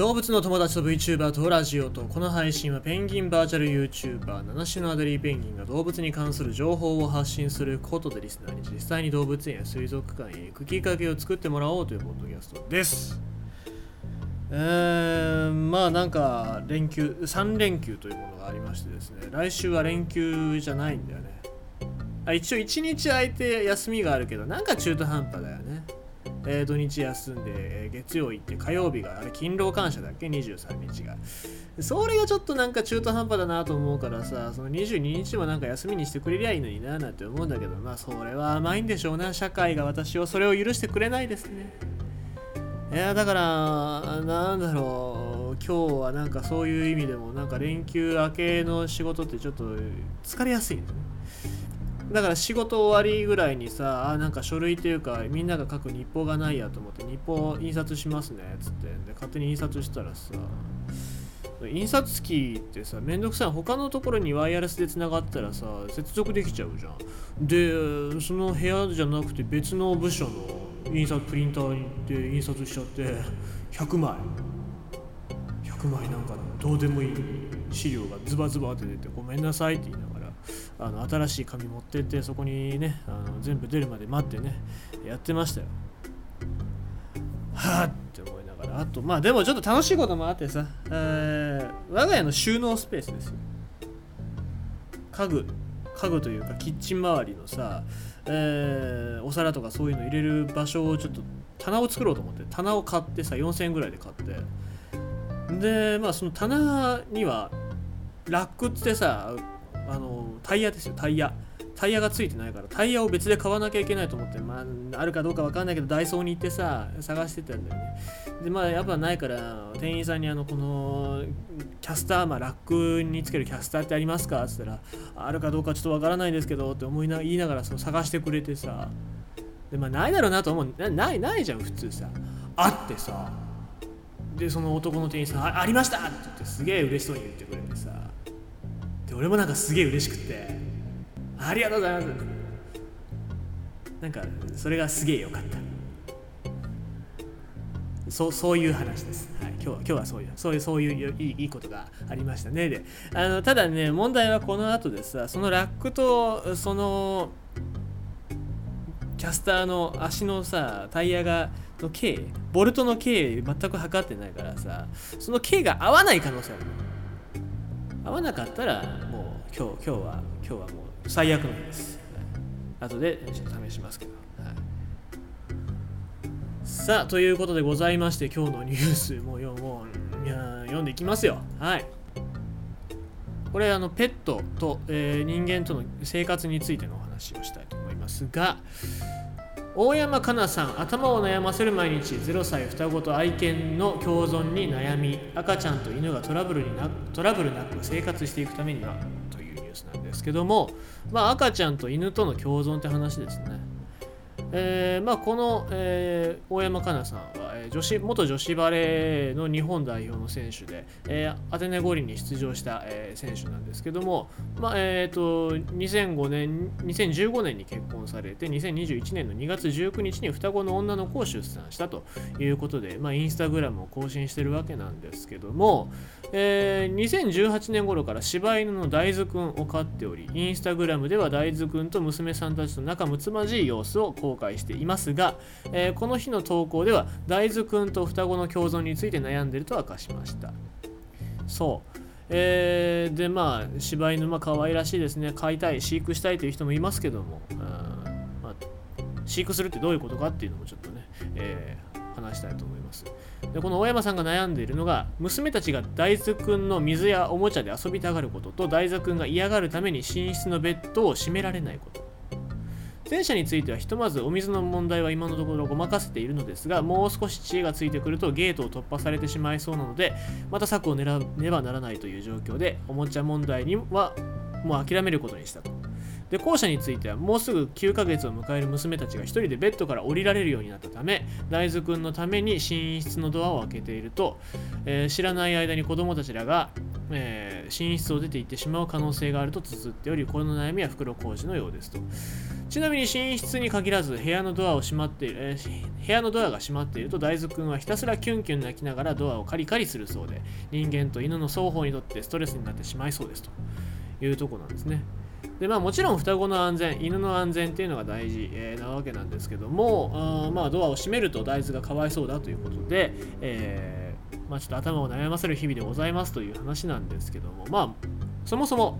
動物の友達と VTuber とラジオとこの配信はペンギンバーチャル YouTuber 七種のアデリーペンギンが動物に関する情報を発信することでリスナーに実際に動物園や水族館へ行くきっかけを作ってもらおうというポッドキャストです。えー、まあなんか連休3連休というものがありましてですね来週は連休じゃないんだよね。あ一応1日空いて休みがあるけどなんか中途半端だよね。えー、土日休んで、えー、月曜行って火曜日があれ勤労感謝だっけ？23日が。それがちょっとなんか中途半端だなと思うからさその22日もなんか休みにしてくれりゃいいのにななんて思うんだけどまあそれは甘いんでしょうな。社会が私をそれを許してくれないですね。いやだからなんだろう。今日はなんかそういう意味でもなんか連休明けの仕事ってちょっと疲れやすいんだね。だから仕事終わりぐらいにさあなんか書類というかみんなが書く日報がないやと思って日報印刷しますねっつって。で勝手に印刷したらさ印刷機ってさめんどくさい。他のところにワイヤレスでつながったらさ接続できちゃうじゃん。でその部屋じゃなくて別の部署の印刷プリンターで印刷しちゃって100枚100枚なんかどうでもいい資料がズバズバって出てごめんなさいって言いなあの新しい紙持ってってそこにねあの全部出るまで待ってねやってましたよ。はあって思いながら。あとまあでもちょっと楽しいこともあってさ、え、我が家の収納スペースですよ。家具家具というかキッチン周りのさ、えー、お皿とかそういうの入れる場所をちょっと棚を作ろうと思って棚を買ってさ4000円ぐらいで買って。でまあその棚にはラックってさあのタイヤですよタイヤ。タイヤがついてないからタイヤを別で買わなきゃいけないと思ってまああるかどうか分かんないけどダイソーに行ってさ探してたんだよね。でまあやっぱないから店員さんにあのこのキャスターまあラックにつけるキャスターってありますかって言ったらあるかどうかちょっと分からないんですけどって思いな言いながらその探してくれてさでまあないだろうなと思う。なないないじゃん普通さ。あってさでその男の店員さんありました！って言ってすげえ嬉しそうに言ってくれて。で俺もなんかすげえ嬉しくてありがとうございます。なんかそれがすげえよかった。そうそういう話です、はい、今日は今日はそういうそういうそういういいいいことがありましたね。であのただね問題はこの後でさそのラックとそのキャスターの足のさタイヤがの径ボルトの径全く測ってないからさその径が合わない可能性ある合わなかったらもう今日今日は今日はもう最悪の日です、はい、後で試しますけど、はい、さあということでございまして今日のニュースもうもういや読んでいきますよ。はい。これあのペットと、えー、人間との生活についてのお話をしたいと思いますが大山かなさん頭を悩ませる毎日0歳双子と愛犬の共存に悩み赤ちゃんと犬がトラブルになトラブルなく生活していくためにはというニュースなんですけども、まあ、赤ちゃんと犬との共存って話ですね。えーまあ、この、えー、大山かなさんは、えー、女子元女子バレーの日本代表の選手で、えー、アテネ五輪に出場した、えー、選手なんですけども、まあえーと、2005年2015年に結婚されて2021年の2月19日に双子の女の子を出産したということで、まあ、インスタグラムを更新してるわけなんですけども、えー、2018年頃から柴犬の大豆くんを飼っておりインスタグラムでは大豆くんと娘さんたちと仲睦まじい様子を公開していますが、えー、この日の投稿では大豆くんと双子の共存について悩んでいると明かしました。そう。えー、でまあ柴犬まあ可愛らしいですね。飼いたい飼育したいという人もいますけども、まあ、飼育するってどういうことかっていうのもちょっとね、えー、話したいと思います。でこの大山さんが悩んでいるのが娘たちが大豆くんの水やおもちゃで遊びたがることと大豆くんが嫌がるために寝室のベッドを閉められないこと。前者についてはひとまずお水の問題は今のところごまかせているのですがもう少し知恵がついてくるとゲートを突破されてしまいそうなのでまた策を狙わねばならないという状況でおもちゃ問題にはもう諦めることにしたと。で後者についてはもうすぐ9ヶ月を迎える娘たちが1人でベッドから降りられるようになったため大豆くんのために寝室のドアを開けていると、えー、知らない間に子供たちらが、えー、寝室を出て行ってしまう可能性があると綴っておりこの悩みは袋小路のようですと。ちなみに寝室に限らず部屋のドアを閉まっている、えー、部屋のドアが閉まっていると大豆くんはひたすらキュンキュン泣きながらドアをカリカリするそうで人間と犬の双方にとってストレスになってしまいそうですというとこなんですね。でまあ、もちろん双子の安全、犬の安全っていうのが大事、えー、なわけなんですけども、あまあ、ドアを閉めると大豆がかわいそうだということで、えー、まあ、ちょっと頭を悩ませる日々でございますという話なんですけども、まあ、そもそも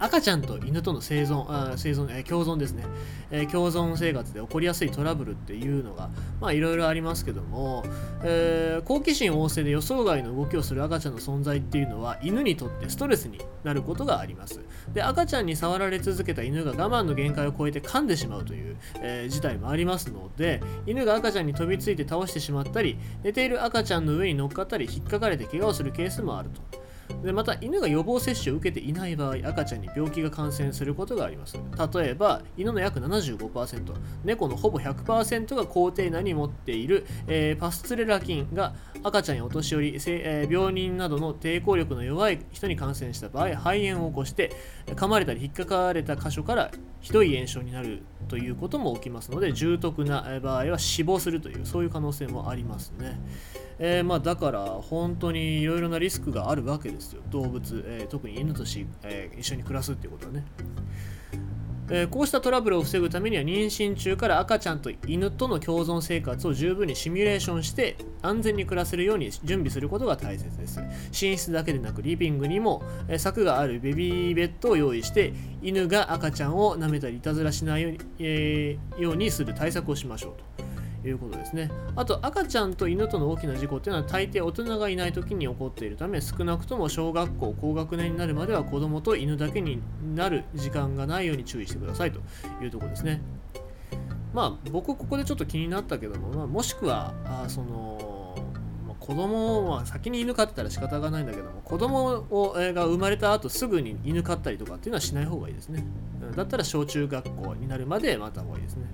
赤ちゃんと犬との生存、あ生存、えー、共存ですね、えー、共存生活で起こりやすいトラブルっていうのが、まあいろいろありますけども、えー、好奇心旺盛で予想外の動きをする赤ちゃんの存在っていうのは犬にとってストレスになることがあります。で、赤ちゃんに触られ続けた犬が我慢の限界を超えて噛んでしまうという、えー、事態もありますので、犬が赤ちゃんに飛びついて倒してしまったり、寝ている赤ちゃんの上に乗っかったり、引っかかれて怪我をするケースもあると。でまた犬が予防接種を受けていない場合赤ちゃんに病気が感染することがあります。例えば犬の約75%猫のほぼ100%が高低内に持っている、えー、パスツレラ菌が赤ちゃんやお年寄り、病人などの抵抗力の弱い人に感染した場合肺炎を起こして噛まれたり引っかかれた箇所からひどい炎症になるということも起きますので重篤な場合は死亡するというそういう可能性もありますね。えー、まあ、だから本当にいろいろなリスクがあるわけですよ動物、えー、特に犬とし、えー、一緒に暮らすっていうことはね、えこうしたトラブルを防ぐためには妊娠中から赤ちゃんと犬との共存生活を十分にシミュレーションして安全に暮らせるように準備することが大切です。寝室だけでなくリビングにも、え柵があるベビーベッドを用意して犬が赤ちゃんを舐めたりいたずらしないように,、えようにする対策をしましょうと。いうことですね。あと赤ちゃんと犬との大きな事故っていうのは大抵大人がいない時に起こっているため少なくとも小学校高学年になるまでは子供と犬だけになる時間がないように注意してくださいというところですね。まあ僕ここでちょっと気になったけども、まあ、もしくはあその子供は先に犬飼ってたら仕方がないんだけども子供をが生まれた後すぐに犬飼ったりとかっていうのはしない方がいいですねだったら小中学校になるまで待った方がいいですね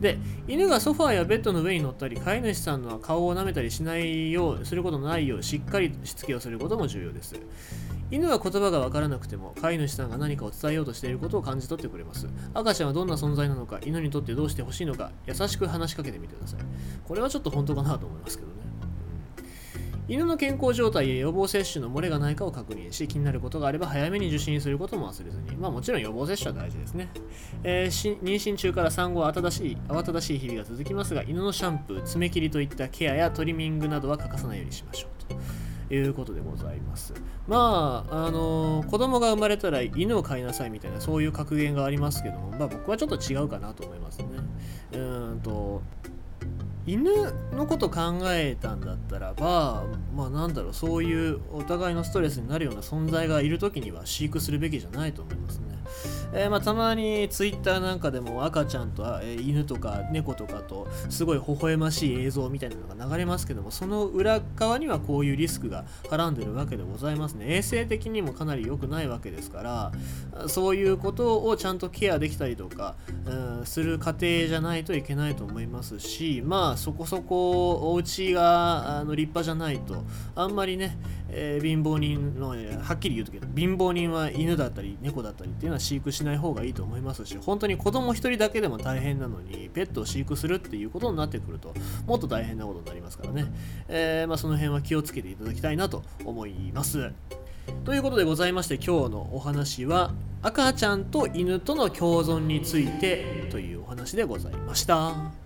で犬がソファーやベッドの上に乗ったり飼い主さんの顔を舐めたりしないようすることのないようしっかりしつけをすることも重要です。犬は言葉がわからなくても飼い主さんが何かを伝えようとしていることを感じ取ってくれます。赤ちゃんはどんな存在なのか犬にとってどうしてほしいのか優しく話しかけてみてください。これはちょっと本当かなと思いますけどね。犬の健康状態や予防接種の漏れがないかを確認し、気になることがあれば早めに受診することも忘れずに。まあもちろん予防接種は大事ですね。えー、妊娠中から産後は慌たしい慌ただしい日々が続きますが、犬のシャンプー、爪切りといったケアやトリミングなどは欠かさないようにしましょうと。いうことでございます。まあ、あのー、子供が生まれたら犬を飼いなさいみたいなそういう格言がありますけども、まあ僕はちょっと違うかなと思いますね。うんと、犬のこと考えたんだったらばまあなんだろうそういうお互いのストレスになるような存在がいる時には飼育するべきじゃないと思いますね。えー、まあ、たまにツイッターなんかでも赤ちゃんと、えー、犬とか猫とかとすごい微笑ましい映像みたいなのが流れますけどもその裏側にはこういうリスクがはらんでるわけでございますね。衛生的にもかなり良くないわけですからそういうことをちゃんとケアできたりとか、うん、する過程じゃないといけないと思いますしまあそこそこお家があの立派じゃないとあんまりね、えー、貧乏人のはっきり言うとけど貧乏人は犬だったり猫だったりっていうのは飼育ししない方がいいと思いますし本当に子供1人だけでも大変なのにペットを飼育するっていうことになってくるともっと大変なことになりますからね、えー、まあ、その辺は気をつけていただきたいなと思いますということでございまして今日のお話は赤ちゃんと犬との共存についてというお話でございました。